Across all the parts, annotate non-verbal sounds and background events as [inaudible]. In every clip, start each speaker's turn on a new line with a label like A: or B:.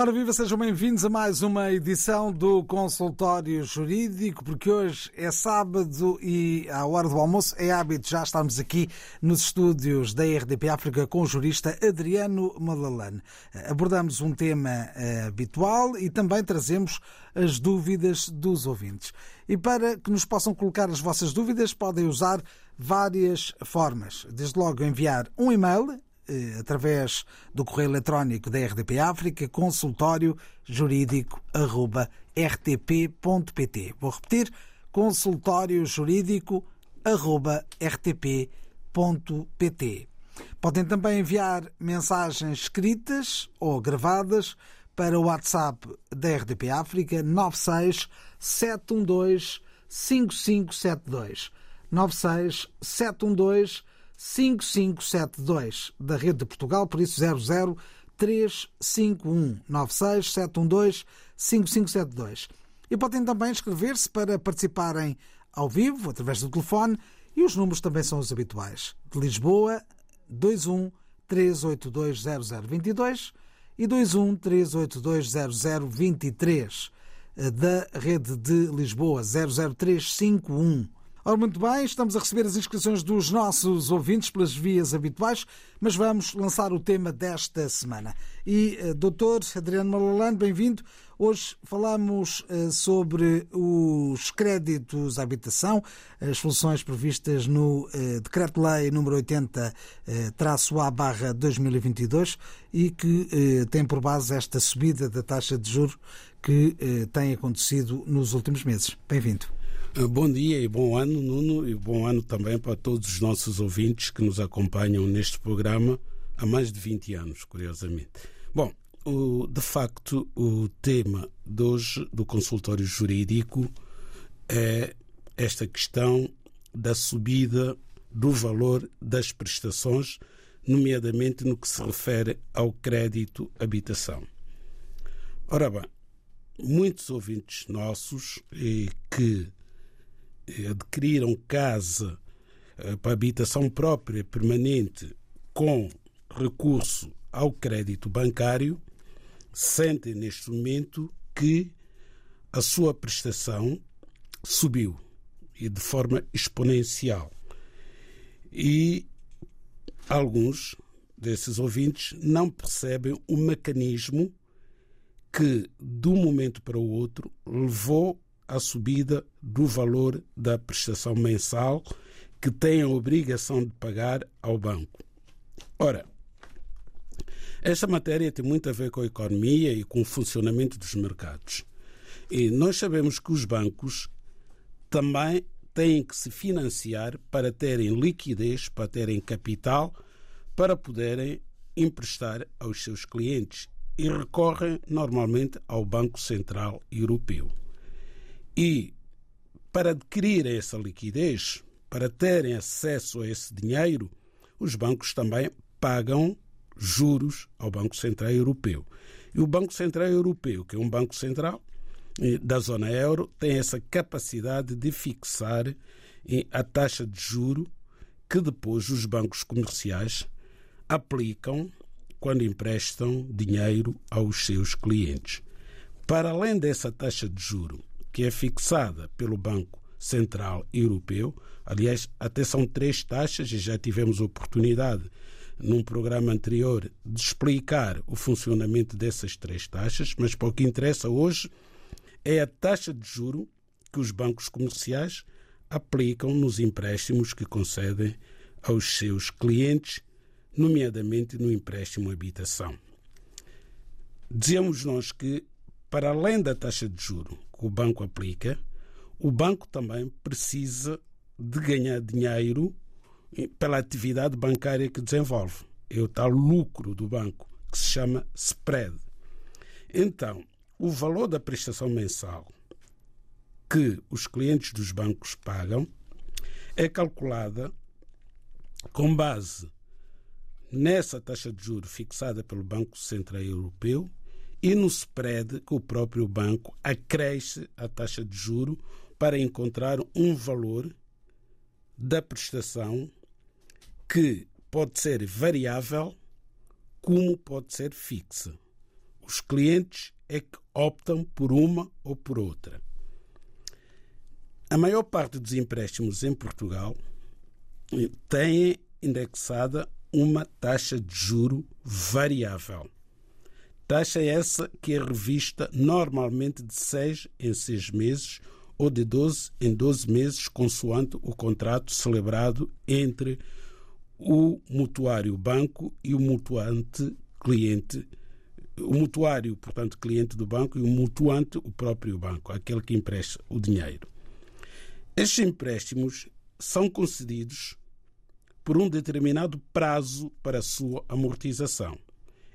A: Ora, viva, sejam bem-vindos a mais uma edição do Consultório Jurídico, porque hoje é sábado e à hora do almoço é hábito já estarmos aqui nos estúdios da RDP África com o jurista Adriano Malalane. Abordamos um tema uh, habitual e também trazemos as dúvidas dos ouvintes. E para que nos possam colocar as vossas dúvidas, podem usar várias formas. Desde logo enviar um e-mail eh, através do correio eletrónico da RDP África, consultório jurídico rtp.pt. Vou repetir, consultório jurídico rtp.pt. Podem também enviar mensagens escritas ou gravadas para o WhatsApp da RDP África 96 712 5572. 96 712 5572 da Rede de Portugal, por isso 00 351 96 712 5572. E podem também inscrever-se para participarem ao vivo, através do telefone, e os números também são os habituais. De Lisboa, 21 382 0022 e 21 382 0023. Da Rede de Lisboa, 00351 Ora, muito bem, estamos a receber as inscrições dos nossos ouvintes pelas vias habituais, mas vamos lançar o tema desta semana. E, uh, doutor Adriano Malalane, bem-vindo. Hoje falamos uh, sobre os créditos à habitação, as soluções previstas no uh, Decreto-Lei número 80-A 2022 e que tem por base esta subida da taxa de juros que tem acontecido nos últimos meses. Bem-vindo.
B: Eh, bom dia e bom ano, Nuno, e bom ano também para todos os nossos ouvintes que nos acompanham neste programa há mais de 20 anos, curiosamente. Bom, o, de facto, o tema de hoje do consultório jurídico é esta questão da subida do valor das prestações, nomeadamente no que se refere ao crédito habitação. Ora bem, muitos ouvintes nossos que adquiriram casa eh, para habitação própria permanente com recurso ao crédito bancário sentem neste momento que a sua prestação subiu e de forma exponencial. E alguns desses ouvintes não percebem o mecanismo que, de um momento para o outro, levou a subida do valor da prestação mensal que têm a obrigação de pagar ao banco. Ora, esta matéria tem muito a ver com a economia e com o funcionamento dos mercados. E nós sabemos que os bancos também têm que se financiar para terem liquidez, para terem capital, para poderem emprestar aos seus clientes e recorrem normalmente ao Banco Central Europeu. E para adquirirem essa liquidez, para terem acesso a esse dinheiro, os bancos também pagam juros ao Banco Central Europeu. E o Banco Central Europeu, que é um banco central eh, da zona euro, tem essa capacidade de fixar eh, a taxa de juro que depois os bancos comerciais aplicam quando emprestam dinheiro aos seus clientes. Para além dessa taxa de juro que é fixada pelo Banco Central Europeu. Aliás, até são três taxas e já tivemos oportunidade num programa anterior de explicar o funcionamento dessas três taxas, mas para o que interessa hoje é a taxa de juro que os bancos comerciais aplicam nos empréstimos que concedem aos seus clientes, nomeadamente no empréstimo habitação. Dizemos nós que, para além da taxa de juro que o banco aplica, o banco também precisa de ganhar dinheiro pela atividade bancária que desenvolve. É o tal lucro do banco, que se chama spread. Então, o valor da prestação mensal que os clientes dos bancos pagam é calculada com base nessa taxa de juros fixada pelo Banco Central Europeu e no spread que o próprio banco acresce a taxa de juro para encontrar um valor da prestação que pode ser variável como pode ser fixa. Os clientes é que optam por uma ou por outra. A maior parte dos empréstimos em Portugal tem indexada uma taxa de juro variável. Taxa essa que é revista normalmente de seis em seis meses ou de 12 em 12 meses, consoante o contrato celebrado entre o mutuário banco e o mutuante cliente. O mutuário, portanto, cliente do banco, e o mutuante, o próprio banco, aquele que empresta o dinheiro. Estes empréstimos são concedidos por um determinado prazo para a sua amortização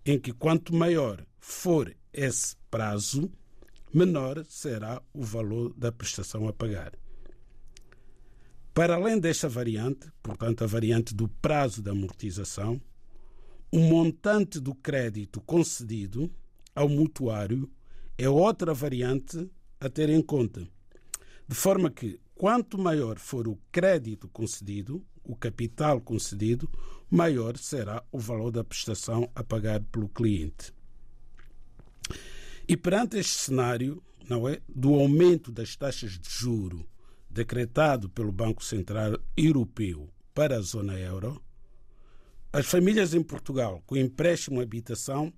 B: em que quanto maior for esse prazo, menor será o valor da prestação a pagar. Para além desta variante, portanto, a variante do prazo da amortização, o montante do crédito concedido ao mutuário é outra variante a ter em conta. De forma que, quanto maior for o crédito concedido, o capital concedido, maior será o valor da prestação a pagar pelo cliente. E perante este cenário, não é, do aumento das taxas de juro decretado pelo Banco Central Europeu para a zona euro, as famílias em Portugal com empréstimo habitação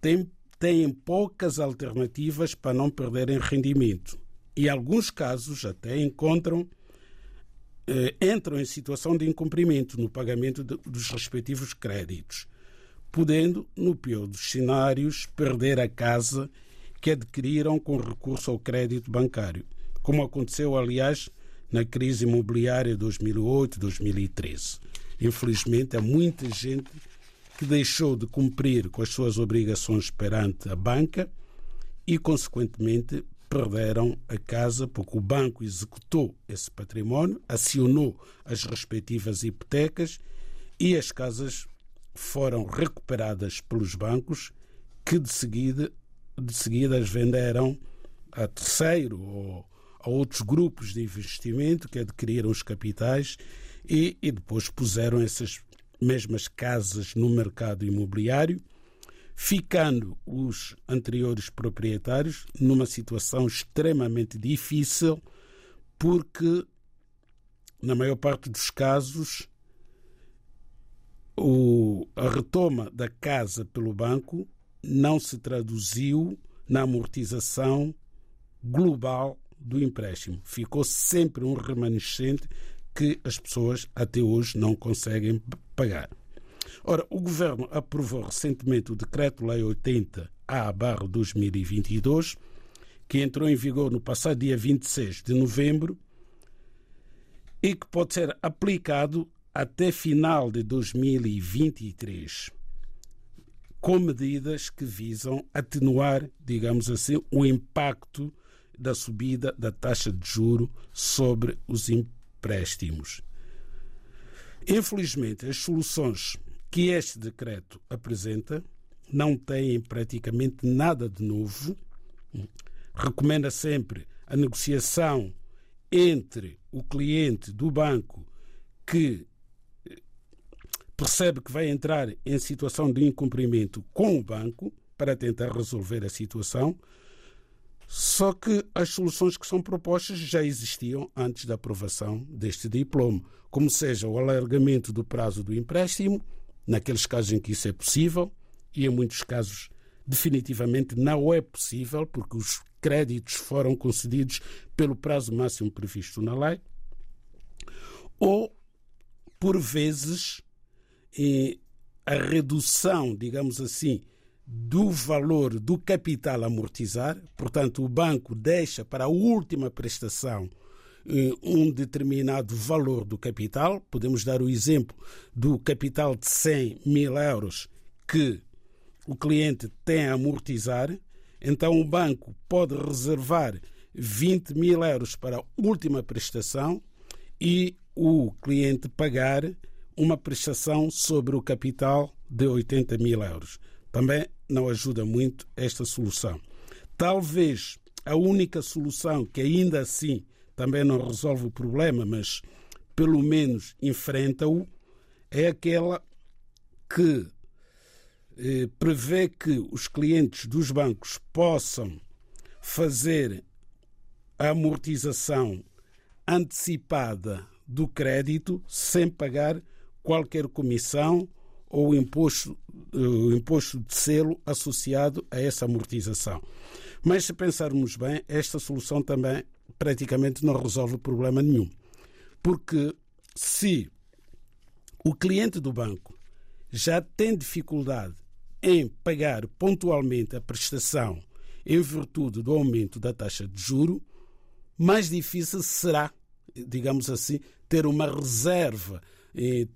B: têm, têm poucas alternativas para não perderem rendimento e, alguns casos, até encontram entram em situação de incumprimento no pagamento de, dos respectivos créditos, podendo, no pior dos cenários, perder a casa que adquiriram com recurso ao crédito bancário, como aconteceu, aliás, na crise imobiliária de 2008-2013. Infelizmente, há muita gente que deixou de cumprir com as suas obrigações perante a banca e, consequentemente, perderam a casa porque o banco executou esse património, acionou as respectivas hipotecas e as casas foram recuperadas pelos bancos que de seguida, de seguida as venderam a terceiro ou a outros grupos de investimento que adquiriram os capitais e, e depois puseram essas mesmas casas no mercado imobiliário ficando os anteriores proprietários numa situação extremamente difícil, porque, na maior parte dos casos, o, a retoma da casa pelo banco não se traduziu na amortização global do empréstimo. Ficou sempre um remanescente que as pessoas até hoje não conseguem pagar. Ora, o Governo aprovou recentemente o Decreto-Lei 80-A-2022, que entrou em vigor no passado dia 26 de novembro e que pode ser aplicado até final de 2023, com medidas que visam atenuar, digamos assim, o impacto da subida da taxa de juro sobre os empréstimos. Infelizmente, as soluções que este decreto apresenta não têm praticamente nada de novo. Recomenda sempre a negociação entre o cliente do banco que percebe que vai entrar em situação de incumprimento com o banco para tentar resolver a situação. Só que as soluções que são propostas já existiam antes da aprovação deste diploma, como seja o alargamento do prazo do empréstimo, naqueles casos em que isso é possível, e em muitos casos definitivamente não é possível, porque os créditos foram concedidos pelo prazo máximo previsto na lei, ou, por vezes, a redução, digamos assim, do valor do capital amortizar, portanto, o banco deixa para a última prestação um determinado valor do capital. Podemos dar o exemplo do capital de 100 mil euros que o cliente tem a amortizar. Então, o banco pode reservar 20 mil euros para a última prestação e o cliente pagar uma prestação sobre o capital de 80 mil euros. também não ajuda muito esta solução. Talvez a única solução que ainda assim também não resolve o problema, mas pelo menos enfrenta-o, é aquela que eh, prevê que os clientes dos bancos possam fazer a amortização antecipada do crédito sem pagar qualquer comissão ou imposto, o imposto de selo associado a essa amortização. Mas se pensarmos bem, esta solução também praticamente não resolve problema nenhum. Porque se o cliente do banco já tem dificuldade em pagar pontualmente a prestação em virtude do aumento da taxa de juro, mais difícil será, digamos assim, ter uma reserva, eh,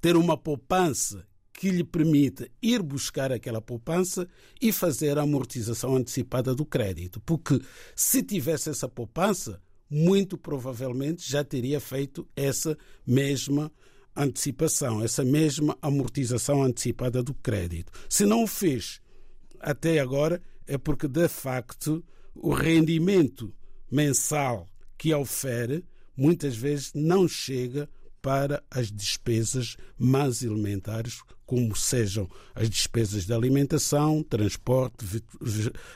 B: ter uma poupança que lhe permita ir buscar aquela poupança e fazer a amortização antecipada do crédito. Porque se tivesse essa poupança, muito provavelmente já teria feito essa mesma antecipação, essa mesma amortização antecipada do crédito. Se não o fez até agora, é porque de facto o rendimento mensal que ofere muitas vezes não chega para as despesas mais elementares, como sejam as despesas de alimentação, transporte,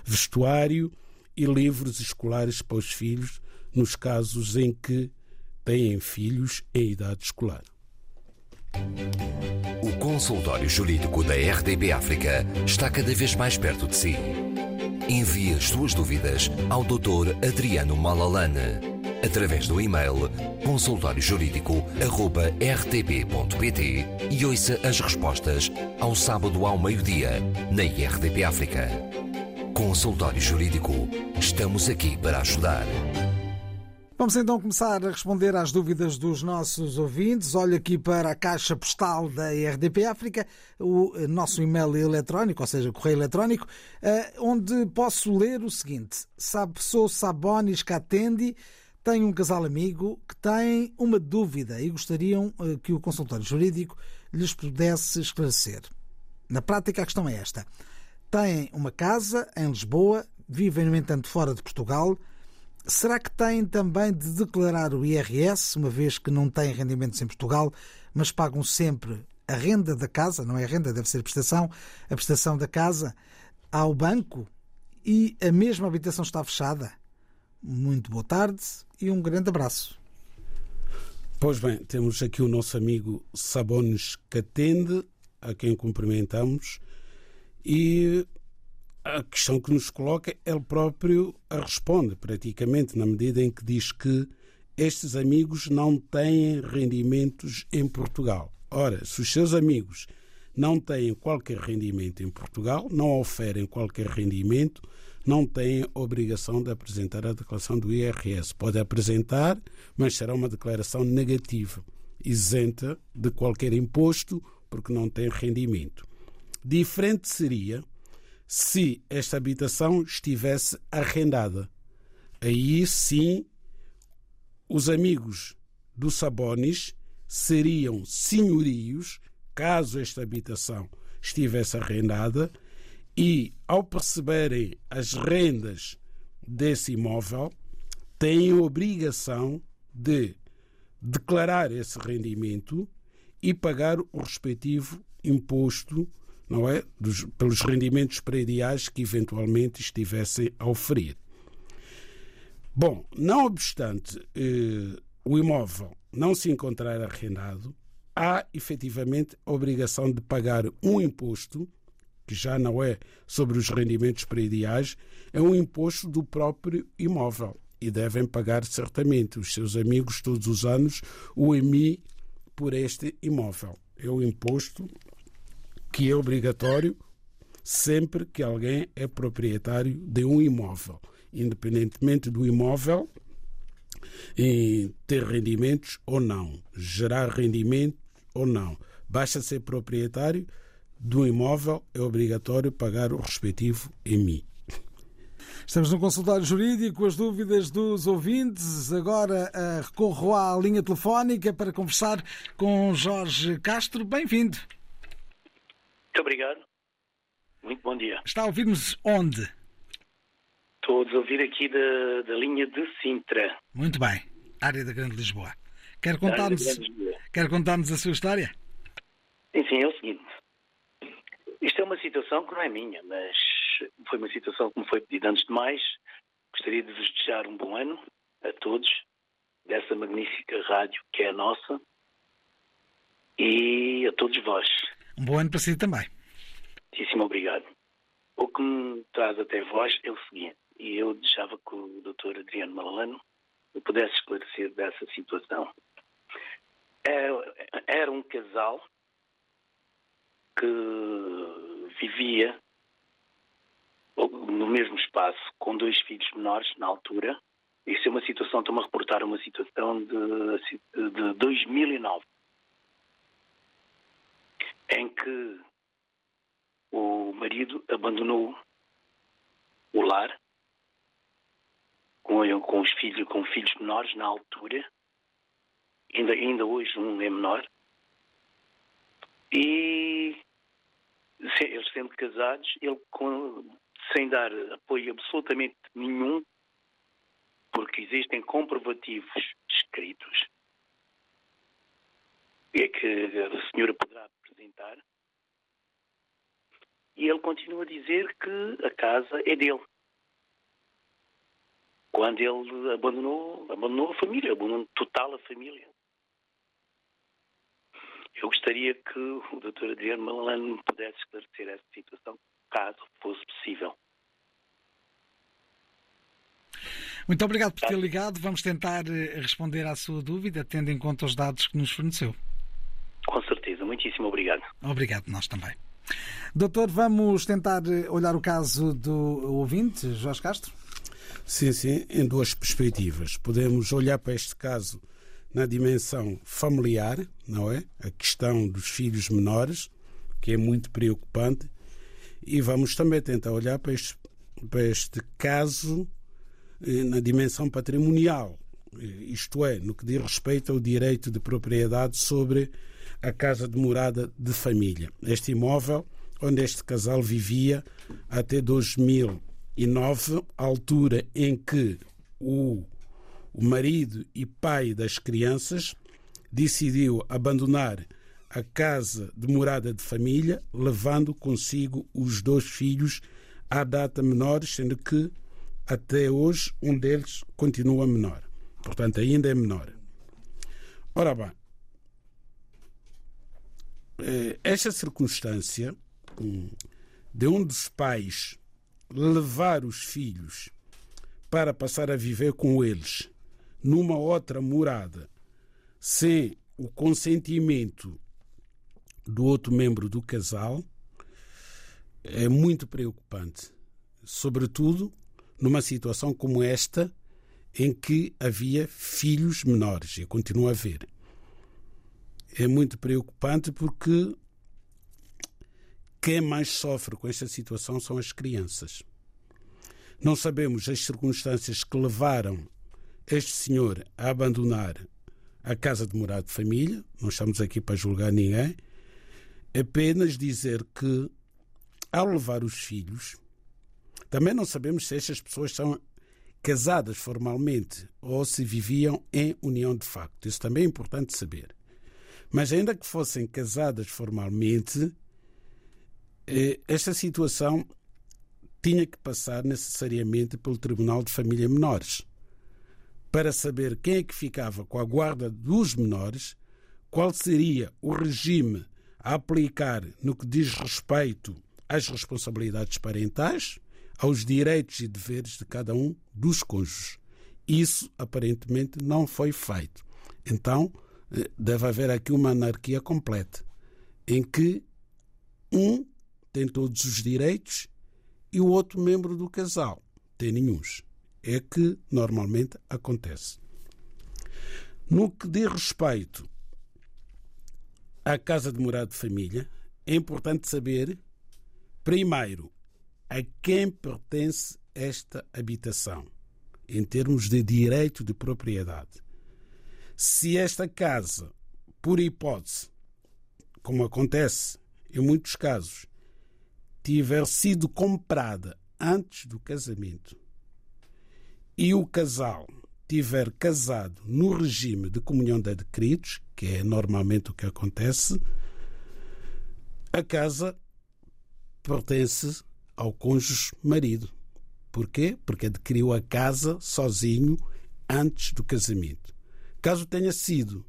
B: vestuário e livros escolares para os filhos, nos casos em que têm filhos em idade escolar.
C: O consultório jurídico da RDB África está cada vez mais perto de si. Envie as suas dúvidas ao Dr. Adriano Malalane através do e-mail consultóriojurídico.rtp.pt e ouça as respostas ao sábado ao meio-dia na RDP África. Consultório Jurídico. Estamos aqui para ajudar.
A: Vamos então começar a responder às dúvidas dos nossos ouvintes. Olho aqui para a caixa postal da RDP África, o nosso e-mail eletrónico, ou seja, correio eletrónico, eh, onde posso ler o seguinte: Sou Sabonis Catendi, tenho um casal amigo que tem uma dúvida e gostariam eh, que o consultório jurídico lhes pudesse esclarecer. Na prática, a questão é esta: têm uma casa em Lisboa, vivem, no entanto, fora de Portugal Será que têm também de declarar o IRS, uma vez que não têm rendimentos em Portugal, mas pagam sempre a renda da casa, não é a renda, deve ser a prestação, a prestação da casa ao banco e a mesma habitação está fechada? Muito boa tarde e um grande abraço.
B: Pois bem, temos aqui o nosso amigo Sabones Catende, a quem cumprimentamos, e a questão que nos coloca, ele próprio a responde, praticamente, na medida em que diz que estes amigos não têm rendimentos em Portugal. Ora, se os seus amigos não têm qualquer rendimento em Portugal, não oferem qualquer rendimento, não têm obrigação de apresentar a declaração do IRS. Pode apresentar, mas será uma declaração negativa, isenta de qualquer imposto, porque não tem rendimento. Diferente seria se esta habitação estivesse arrendada. Aí sim, os amigos do Sabonis seriam senhorios caso esta habitação estivesse arrendada e, ao perceberem as rendas desse imóvel, têm a obrigação de declarar esse rendimento e pagar o respectivo imposto não é? Dos, pelos rendimentos prediais que eventualmente estivessem a oferir. Bom, não obstante eh, o imóvel não se encontrar arrendado, há efetivamente a obrigação de pagar um imposto, que já não é sobre os rendimentos prediais, é um imposto do próprio imóvel. E devem pagar certamente os seus amigos todos os anos o EMI por este imóvel. É o imposto que é obrigatório sempre que alguém é proprietário de um imóvel, independentemente do imóvel ter rendimentos ou não, gerar rendimentos ou não. Basta ser proprietário do imóvel, é obrigatório pagar o respectivo EMI.
A: Estamos no consultório jurídico, as dúvidas dos ouvintes. Agora uh, recorro à linha telefónica para conversar com Jorge Castro. Bem-vindo.
D: Muito obrigado. muito bom dia.
A: Está a ouvir-nos onde?
D: Estou a ouvir aqui da, da linha de Sintra.
A: Muito bem, área da Grande Lisboa. Quer contar-nos quer contar a sua história?
D: Sim, sim, é o seguinte. Isto é uma situação que não é minha, mas foi uma situação que me foi pedida antes de mais. Gostaria de vos desejar um bom ano a todos, dessa magnífica rádio que é a nossa, e a todos vós.
A: Um bom ano para si também.
D: Muitíssimo obrigado. O que me traz até vós é o seguinte, e eu deixava que o Dr. Adriano Malalano me pudesse esclarecer dessa situação. Era um casal que vivia no mesmo espaço com dois filhos menores na altura. Isso é uma situação, estou-me a reportar uma situação de, de 2009, em que o marido abandonou o lar com, com os filhos, com filhos menores na altura, ainda, ainda hoje um é menor, e eles sendo casados, ele sem dar apoio absolutamente nenhum, porque existem comprovativos escritos, é que a senhora poderá apresentar, e ele continua a dizer que a casa é dele. Quando ele abandonou, abandonou a família, abandonou total a família. Eu gostaria que o Dr. Adriano Malalano me pudesse esclarecer essa situação, caso fosse possível.
A: Muito obrigado por ter ligado. Vamos tentar eh, responder à sua dúvida, tendo em conta os dados que nos forneceu.
D: Com certeza. Muitíssimo obrigado.
A: Obrigado, nós também. Doutor, vamos tentar eh, olhar o caso do ouvinte, Jorge Castro?
B: Sim, sim, em duas perspectivas. Podemos olhar para este caso na dimensão familiar, não é? A questão dos filhos menores, que é muito preocupante, e vamos também tentar olhar para este, para este caso eh, na dimensão patrimonial, eh, isto é, no que diz respeito ao direito de propriedade sobre a casa de morada de família. Este imóvel onde este casal vivia até 2009, altura em que o o marido e pai das crianças, decidiu abandonar a casa de morada de família, levando consigo os dois filhos à data menores, sendo que até hoje um deles continua menor. Portanto, ainda é menor. Ora bem, eh, esta circunstância hum, de um dos pais levar os filhos para passar a viver com eles numa outra morada sem o consentimento do outro membro do casal é muito preocupante, sobretudo numa situação como esta em que havia filhos menores e continua a haver. É muito preocupante porque quem mais sofre com esta situação são as crianças. Não sabemos as circunstâncias que levaram este senhor a abandonar a casa de morada de família, não estamos aqui para julgar ninguém, apenas dizer que, ao levar os filhos, também não sabemos se estas pessoas são casadas formalmente ou se viviam em união de facto. Isso também é importante saber. Mas, ainda que fossem casadas formalmente, eh, esta situação tinha que passar necessariamente pelo Tribunal de Família Menores para saber quem é que ficava com a guarda dos menores, qual seria o regime a aplicar no que diz respeito às responsabilidades parentais, aos direitos e deveres de cada um dos cônjuges. Isso aparentemente não foi feito. Então, eh, deve haver aqui uma anarquia completa, em que um tem todos os direitos e o outro membro do casal tem nenhuns é que normalmente acontece. No que diz respeito à casa de morada de família, é importante saber, primeiro, a quem pertence esta habitação, em termos de direito de propriedade. Se esta casa, por hipótese, como acontece em muitos casos, tiver sido comprada antes do casamento e o casal tiver casado no regime de comunhão de adquiridos, que é normalmente o que acontece, a casa pertence ao cônjuge marido. Porquê? Porque adquiriu a casa sozinho antes do casamento. Caso tenha sido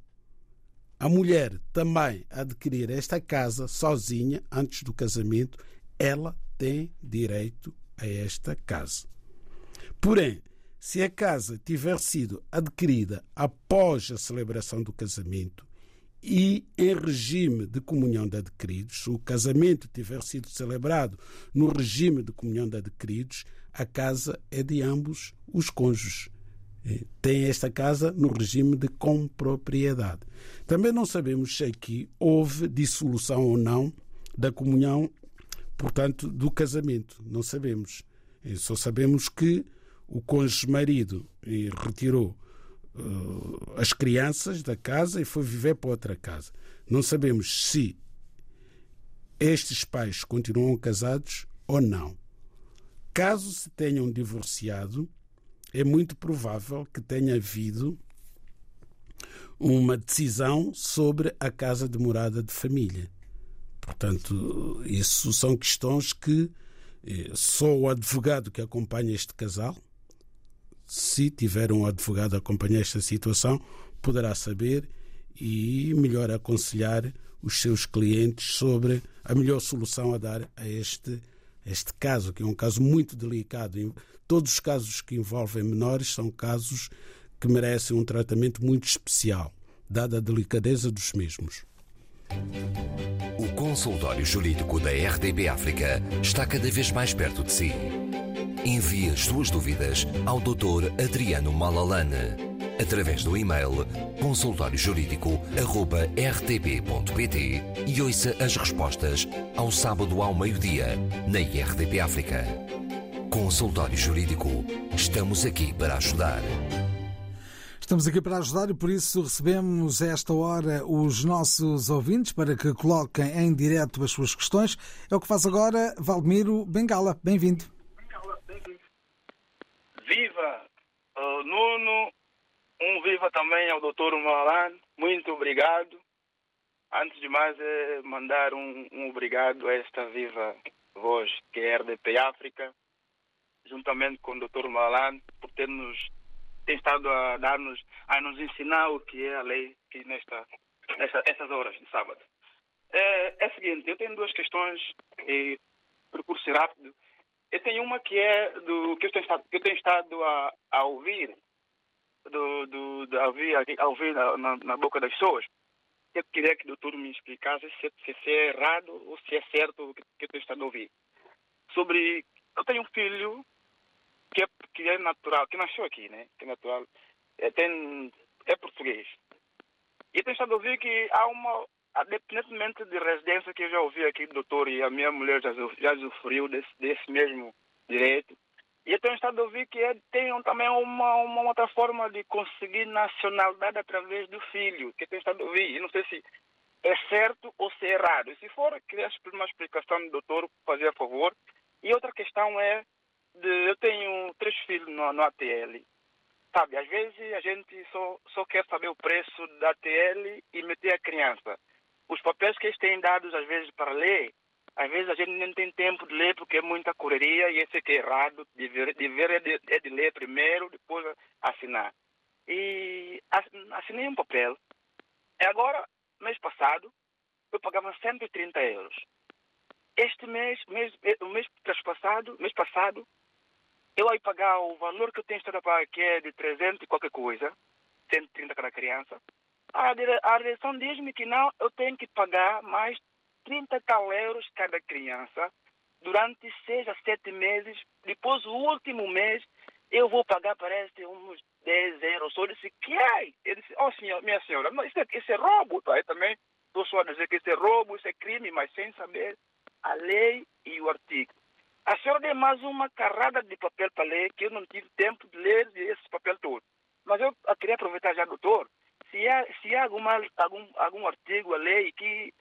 B: a mulher também adquirir esta casa sozinha antes do casamento, ela tem direito a esta casa. Porém, se a casa tiver sido adquirida após a celebração do casamento e em regime de comunhão de adquiridos, se o casamento tiver sido celebrado no regime de comunhão de adquiridos, a casa é de ambos os cônjuges. Tem esta casa no regime de compropriedade. Também não sabemos se aqui houve dissolução ou não da comunhão, portanto, do casamento. Não sabemos. Só sabemos que o cônjuge marido retirou uh, as crianças da casa e foi viver para outra casa. Não sabemos se estes pais continuam casados ou não. Caso se tenham divorciado, é muito provável que tenha havido uma decisão sobre a casa de morada de família. Portanto, isso são questões que eh, só o advogado que acompanha este casal se tiver um advogado a acompanhar esta situação, poderá saber e melhor aconselhar os seus clientes sobre a melhor solução a dar a este, este caso, que é um caso muito delicado. Todos os casos que envolvem menores são casos que merecem um tratamento muito especial, dada a delicadeza dos mesmos.
C: O consultório jurídico da RDB África está cada vez mais perto de si. Envie as suas dúvidas ao Dr. Adriano Malalane através do e-mail consultóriojurídico.rtp.pt e ouça as respostas ao sábado ao meio-dia na RDP África. Consultório Jurídico. Estamos aqui para ajudar.
A: Estamos aqui para ajudar e por isso recebemos esta hora os nossos ouvintes para que coloquem em direto as suas questões. É o que faz agora Valdemiro Bengala. Bem-vindo.
E: Viva uh, Nuno, um viva também ao Dr. Malan. Muito obrigado. Antes de mais, é mandar um, um obrigado a esta viva voz que é a RDP África, juntamente com o Dr. Malan, por ter nos tem estado a dar-nos, a nos ensinar o que é a lei aqui nesta, nesta, horas de sábado. É, é o seguinte, eu tenho duas questões e percurso rápido. Eu tenho uma que é do que eu tenho estado, eu tenho estado a, a ouvir, do, do, a ouvir, a ouvir na, na, boca das pessoas. Eu queria que o doutor me explicasse se, se, se é errado ou se é certo o que, que eu tenho estado a ouvir. Sobre. Eu tenho um filho que é, que é natural, que nasceu aqui, né? Que é natural, é, tem, é português. E tenho estado a ouvir que há uma, independentemente de residência que eu já ouvi aqui, doutor, e a minha mulher já, já usufruiu desse, desse mesmo direito. E eu tenho estado a ouvir que é, tem também uma, uma outra forma de conseguir nacionalidade através do filho, que eu tenho estado a ouvir. E não sei se é certo ou se é errado. E se for, queria uma explicação do doutor, fazer a favor. E outra questão é de, eu tenho três filhos no, no ATL. Sabe, às vezes a gente só, só quer saber o preço da ATL e meter a criança. Os papéis que eles têm dados, às vezes, para ler, às vezes a gente nem tem tempo de ler porque é muita correria e esse aqui é errado. Dever, dever é, de, é de ler primeiro, depois assinar. E assinei um papel. E agora, mês passado, eu pagava 130 euros. Este mês, mês o mês passado, mês passado, eu aí pagar o valor que eu tenho estado a pagar, que é de 300 e qualquer coisa, 130 cada criança, a, direção diz-me que não, eu tenho que pagar mais 30 tal euros cada criança durante seis a sete meses. Depois, o último mês, eu vou pagar, parece, uns 10 euros. Eu disse, que é? Ele disse, oh, senhor, minha senhora, não, isso, é, isso é roubo. Tá? Eu também estou só a dizer que isso é roubo, isso é crime, mas sem saber a lei e o artigo. A senhora deu mais uma carrada de papel para ler, que eu não tive tempo de ler esse papel todo. Mas eu queria aproveitar já, doutor, se há, se há alguma, algum, algum artigo, a lei, que,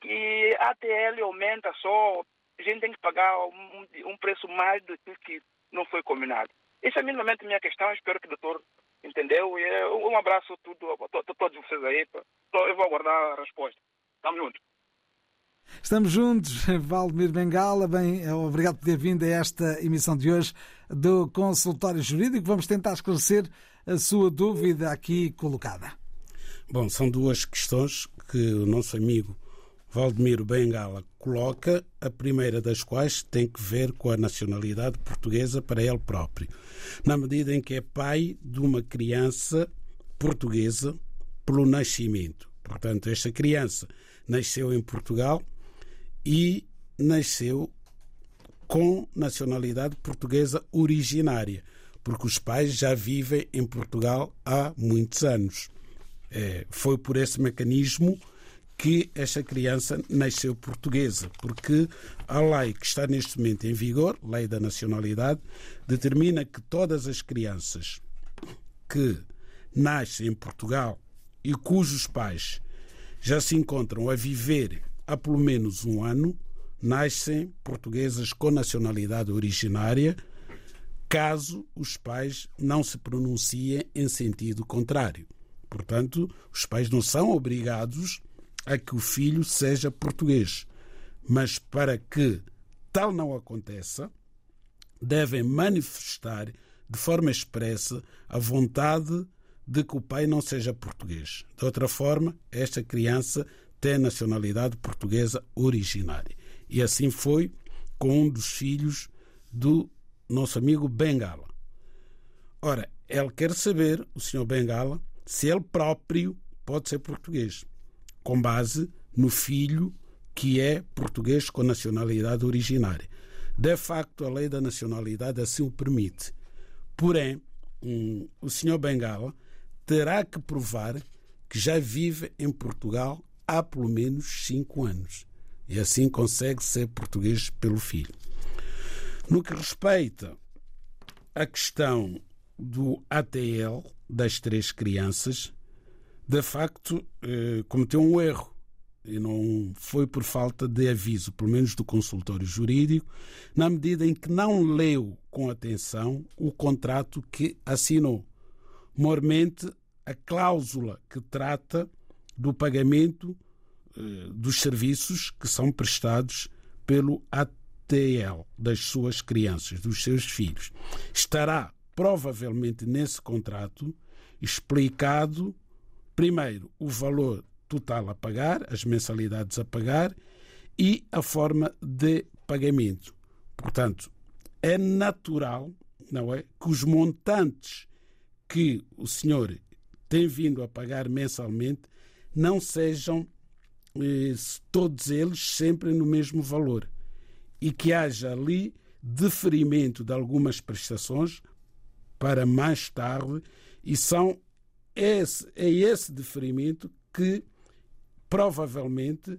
E: que a ATL aumenta só a gente tem que pagar um, um preço mais do que não foi combinado. Essa é minimamente minha questão. Espero que o doutor entendeu. E é, um abraço a, tudo, a todos vocês aí. Eu vou aguardar a resposta. Estamos juntos.
A: Estamos juntos, [laughs] Valdemir Bengala. Bem, obrigado por ter vindo a esta emissão de hoje do Consultório Jurídico. Vamos tentar esclarecer a sua dúvida aqui colocada.
B: Bom, são duas questões que o nosso amigo Valdemiro Bengala coloca, a primeira das quais tem que ver com a nacionalidade portuguesa para ele próprio, na medida em que é pai de uma criança portuguesa pelo nascimento. Portanto, esta criança nasceu em Portugal e nasceu com nacionalidade portuguesa originária, porque os pais já vivem em Portugal há muitos anos. É, foi por esse mecanismo que esta criança nasceu portuguesa, porque a lei que está neste momento em vigor, Lei da Nacionalidade, determina que todas as crianças que nascem em Portugal e cujos pais já se encontram a viver há pelo menos um ano, nascem portuguesas com nacionalidade originária, caso os pais não se pronunciem em sentido contrário. Portanto, os pais não são obrigados a que o filho seja português, mas para que tal não aconteça, devem manifestar de forma expressa a vontade de que o pai não seja português. De outra forma, esta criança tem nacionalidade portuguesa originária. E assim foi com um dos filhos do nosso amigo Bengala. Ora, ele quer saber, o senhor Bengala, se ele próprio pode ser português, com base no filho que é português com nacionalidade originária. De facto, a lei da nacionalidade assim o permite. Porém, um, o senhor Bengala terá que provar que já vive em Portugal há pelo menos cinco anos. E assim consegue ser português pelo filho. No que respeita à questão do ATL das três crianças, de facto eh, cometeu um erro e não foi por falta de aviso, pelo menos do consultório jurídico, na medida em que não leu com atenção o contrato que assinou. Mormente, a cláusula que trata do pagamento eh, dos serviços que são prestados pelo ATL das suas crianças, dos seus filhos. Estará provavelmente nesse contrato explicado, primeiro, o valor total a pagar, as mensalidades a pagar e a forma de pagamento. Portanto, é natural, não é, que os montantes que o senhor tem vindo a pagar mensalmente não sejam eh, todos eles sempre no mesmo valor e que haja ali deferimento de algumas prestações para mais tarde e são esse, é esse deferimento que provavelmente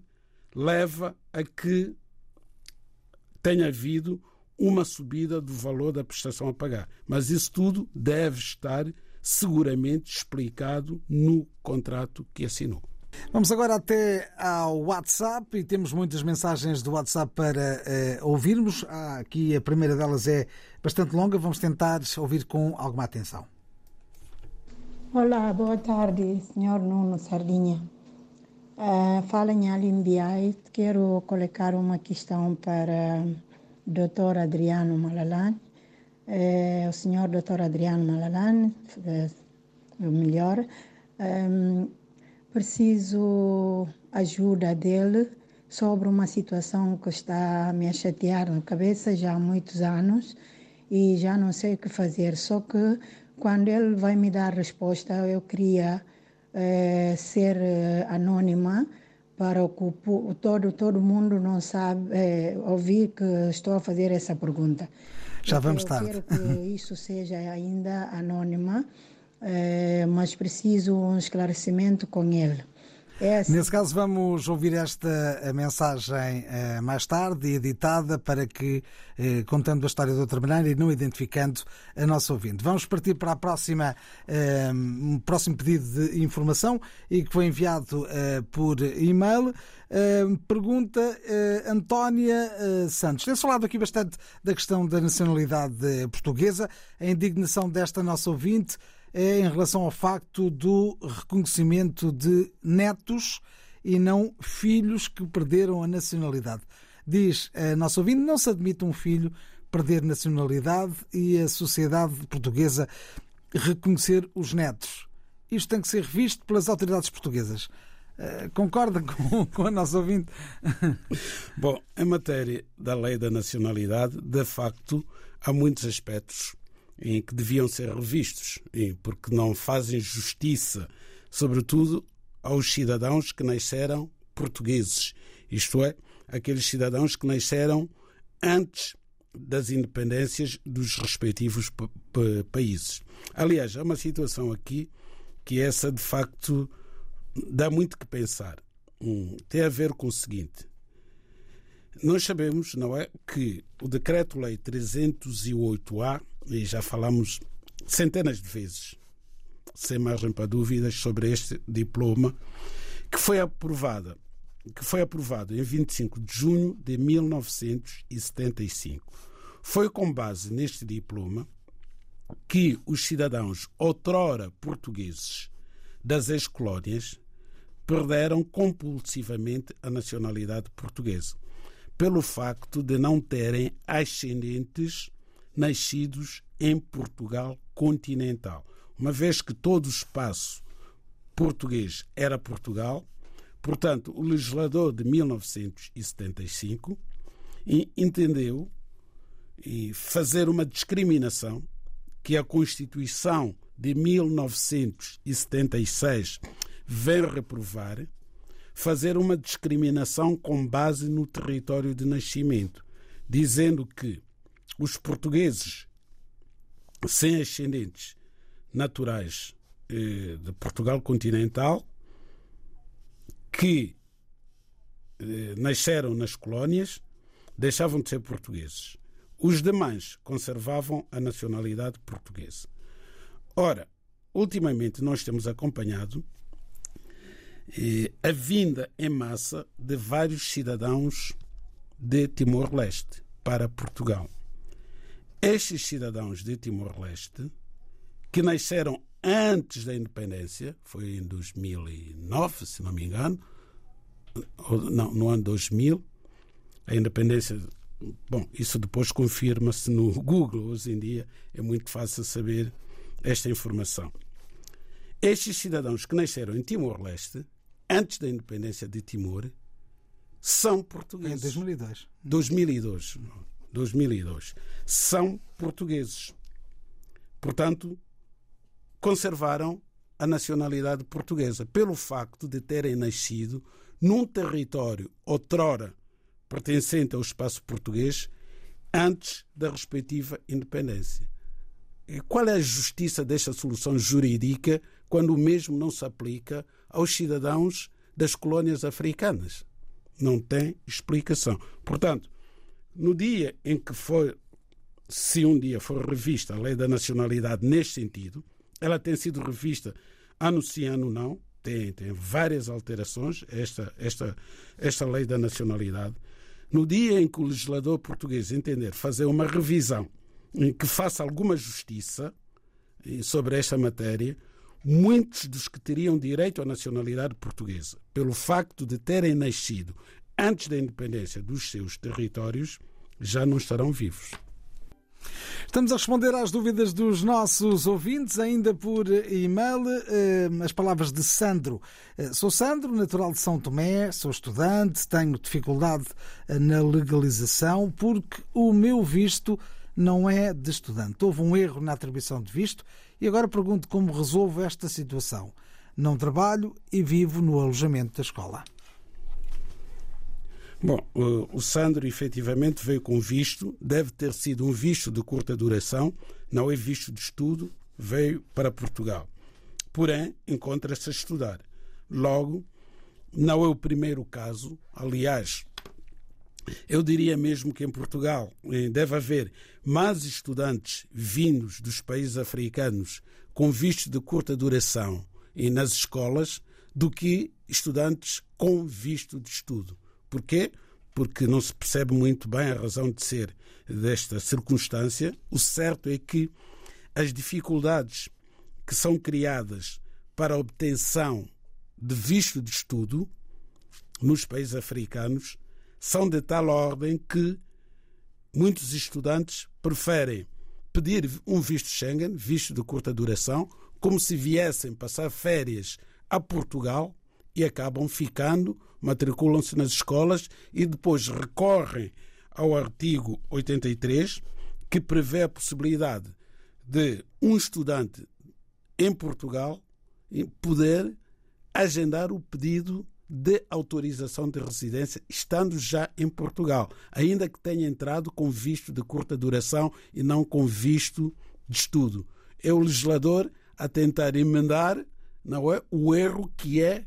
B: leva a que tenha havido uma subida do valor da prestação a pagar. Mas isso tudo deve estar seguramente explicado no contrato que assinou.
A: Vamos agora até ao WhatsApp e temos muitas mensagens do WhatsApp para uh, ouvirmos. Ah, aqui a primeira delas é bastante longa, vamos tentar ouvir com alguma atenção.
F: Olá, boa tarde, senhor Nuno Sardinha. Uh, fala em Alimbiai. Quero colocar uma questão para o doutor Adriano Malalane. Uh, o senhor doutor Adriano Malalane, o melhor. Um, preciso ajuda dele sobre uma situação que está a me chatear na cabeça já há muitos anos e já não sei o que fazer. Só que quando ele vai me dar resposta, eu queria é, ser é, anônima para que todo, todo mundo não sabe é, ouvir que estou a fazer essa pergunta.
A: Já vamos estar.
F: Quero que [laughs] isso seja ainda anônima mas preciso um esclarecimento com ele. É assim.
A: Nesse caso, vamos ouvir esta mensagem uh, mais tarde, editada, para que, uh, contando a história de outra maneira e não identificando a nossa ouvinte. Vamos partir para a próxima, uh, um próximo pedido de informação e que foi enviado por e-mail. pergunta Antónia Santos. Tem-se falado aqui bastante da questão da nacionalidade portuguesa, a indignação desta nossa ouvinte é em relação ao facto do reconhecimento de netos e não filhos que perderam a nacionalidade. Diz a nossa ouvinte, não se admite um filho perder nacionalidade e a sociedade portuguesa reconhecer os netos. Isto tem que ser revisto pelas autoridades portuguesas. Uh, concorda [laughs] com, com a nossa ouvinte?
B: Bom, em matéria da lei da nacionalidade, de facto, há muitos aspectos em que deviam ser revistos, porque não fazem justiça, sobretudo aos cidadãos que nasceram portugueses, isto é, aqueles cidadãos que nasceram antes das independências dos respectivos países. Aliás, há uma situação aqui que essa de facto dá muito que pensar. Hum, tem a ver com o seguinte: nós sabemos, não é, que o Decreto-Lei 308-A, e já falamos centenas de vezes, sem margem para dúvidas, sobre este diploma, que foi aprovada, que foi aprovado em 25 de junho de 1975. Foi com base neste diploma que os cidadãos outrora portugueses das ex-colónias perderam compulsivamente a nacionalidade portuguesa pelo facto de não terem ascendentes nascidos em Portugal continental. Uma vez que todo o espaço português era Portugal, portanto, o legislador de 1975 entendeu fazer uma discriminação que a Constituição de 1976 vem reprovar fazer uma discriminação com base no território de nascimento, dizendo que os portugueses sem ascendentes naturais eh, de Portugal continental que eh, nasceram nas colónias deixavam de ser portugueses. Os demais conservavam a nacionalidade portuguesa. Ora, ultimamente nós temos acompanhado a vinda em massa de vários cidadãos de Timor-Leste para Portugal. Estes cidadãos de Timor-Leste, que nasceram antes da independência, foi em 2009, se não me engano, não, no ano 2000, a independência. Bom, isso depois confirma-se no [laughs] Google. Hoje em dia é muito fácil saber esta informação. Estes cidadãos que nasceram em Timor-Leste antes da independência de Timor, são portugueses.
A: Em 2002.
B: 2002. 2002. São portugueses. Portanto, conservaram a nacionalidade portuguesa pelo facto de terem nascido num território outrora pertencente ao espaço português antes da respectiva independência. E qual é a justiça desta solução jurídica quando o mesmo não se aplica aos cidadãos das colónias africanas. Não tem explicação. Portanto, no dia em que foi, se um dia for revista a lei da nacionalidade neste sentido, ela tem sido revista ano sim, ano não, tem, tem várias alterações, esta, esta, esta lei da nacionalidade. No dia em que o legislador português entender fazer uma revisão em que faça alguma justiça eh, sobre esta matéria, muitos dos que teriam direito à nacionalidade portuguesa, pelo facto de terem nascido antes da independência dos seus territórios, já não estarão vivos.
A: Estamos a responder às dúvidas dos nossos ouvintes, ainda por e-mail, eh, as palavras de Sandro. Eh, sou Sandro, natural de São Tomé, sou estudante, tenho dificuldade eh, na legalização porque o meu visto não é de estudante. Houve um erro na atribuição de visto e agora pergunto como resolvo esta situação. Não trabalho e vivo no alojamento da escola.
B: Bom, o Sandro efetivamente veio com visto, deve ter sido um visto de curta duração, não é visto de estudo, veio para Portugal. Porém, encontra-se a estudar. Logo, não é o primeiro caso. Aliás, eu diria mesmo que em Portugal eh, deve haver mais estudantes vindos dos países africanos com visto de curta duração e nas escolas do que estudantes com visto de estudo. Porquê? Porque não se percebe muito bem a razão de ser desta circunstância. O certo é que as dificuldades que são criadas para a obtenção de visto de estudo nos países africanos são de tal ordem que muitos estudantes preferem pedir um visto Schengen, visto de curta duração, como se viessem passar férias a Portugal e acabam ficando, matriculam-se nas escolas e depois recorrem ao artigo 83, que prevê a possibilidade de um estudante em Portugal poder agendar o pedido de autorização de residência, estando já em Portugal, ainda que tenha entrado com visto de curta duração e não com visto de estudo. É o legislador a tentar emendar não é, o erro que é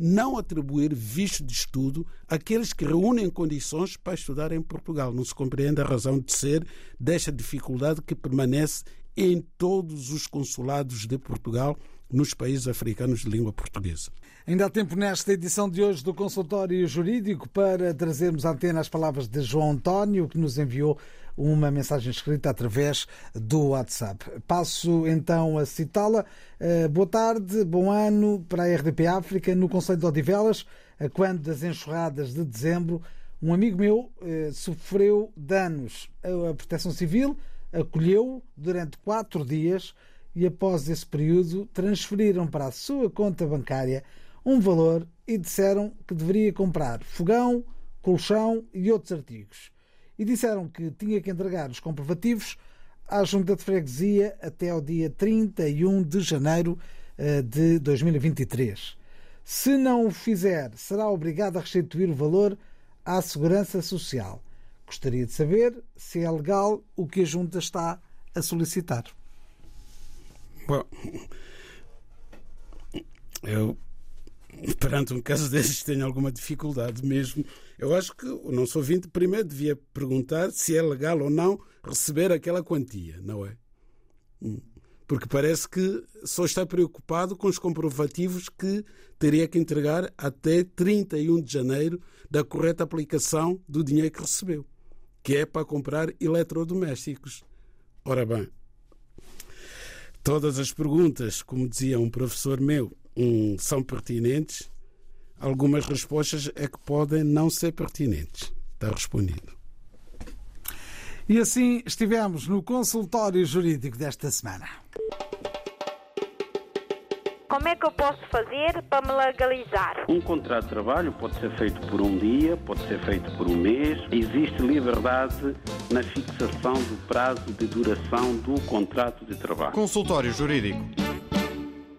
B: não atribuir visto de estudo àqueles que reúnem condições para estudar em Portugal. Não se compreende a razão de ser desta dificuldade que permanece em todos os consulados de Portugal nos países africanos de língua portuguesa.
A: Ainda há tempo nesta edição de hoje do Consultório Jurídico para trazermos à antena as palavras de João António, que nos enviou uma mensagem escrita através do WhatsApp. Passo então a citá-la. Uh, boa tarde, bom ano para a RDP África. No Conselho de Odivelas, quando das enxurradas de dezembro, um amigo meu uh, sofreu danos. A Proteção Civil acolheu durante quatro dias e, após esse período, transferiram para a sua conta bancária um valor e disseram que deveria comprar fogão, colchão e outros artigos. E disseram que tinha que entregar os comprovativos à Junta de Freguesia até ao dia 31 de janeiro eh, de 2023. Se não o fizer, será obrigado a restituir o valor à Segurança Social. Gostaria de saber se é legal o que a Junta está a solicitar.
B: Bom, eu [laughs] perante um caso desses tenho alguma dificuldade mesmo. Eu acho que o nosso ouvinte primeiro devia perguntar se é legal ou não receber aquela quantia, não é? Hum. Porque parece que só está preocupado com os comprovativos que teria que entregar até 31 de janeiro da correta aplicação do dinheiro que recebeu, que é para comprar eletrodomésticos. Ora bem, todas as perguntas, como dizia um professor meu, um, são pertinentes, algumas respostas é que podem não ser pertinentes. Está respondido.
A: E assim estivemos no consultório jurídico desta semana.
G: Como é que eu posso fazer para me legalizar?
H: Um contrato de trabalho pode ser feito por um dia, pode ser feito por um mês. Existe liberdade na fixação do prazo de duração do contrato de trabalho.
I: Consultório Jurídico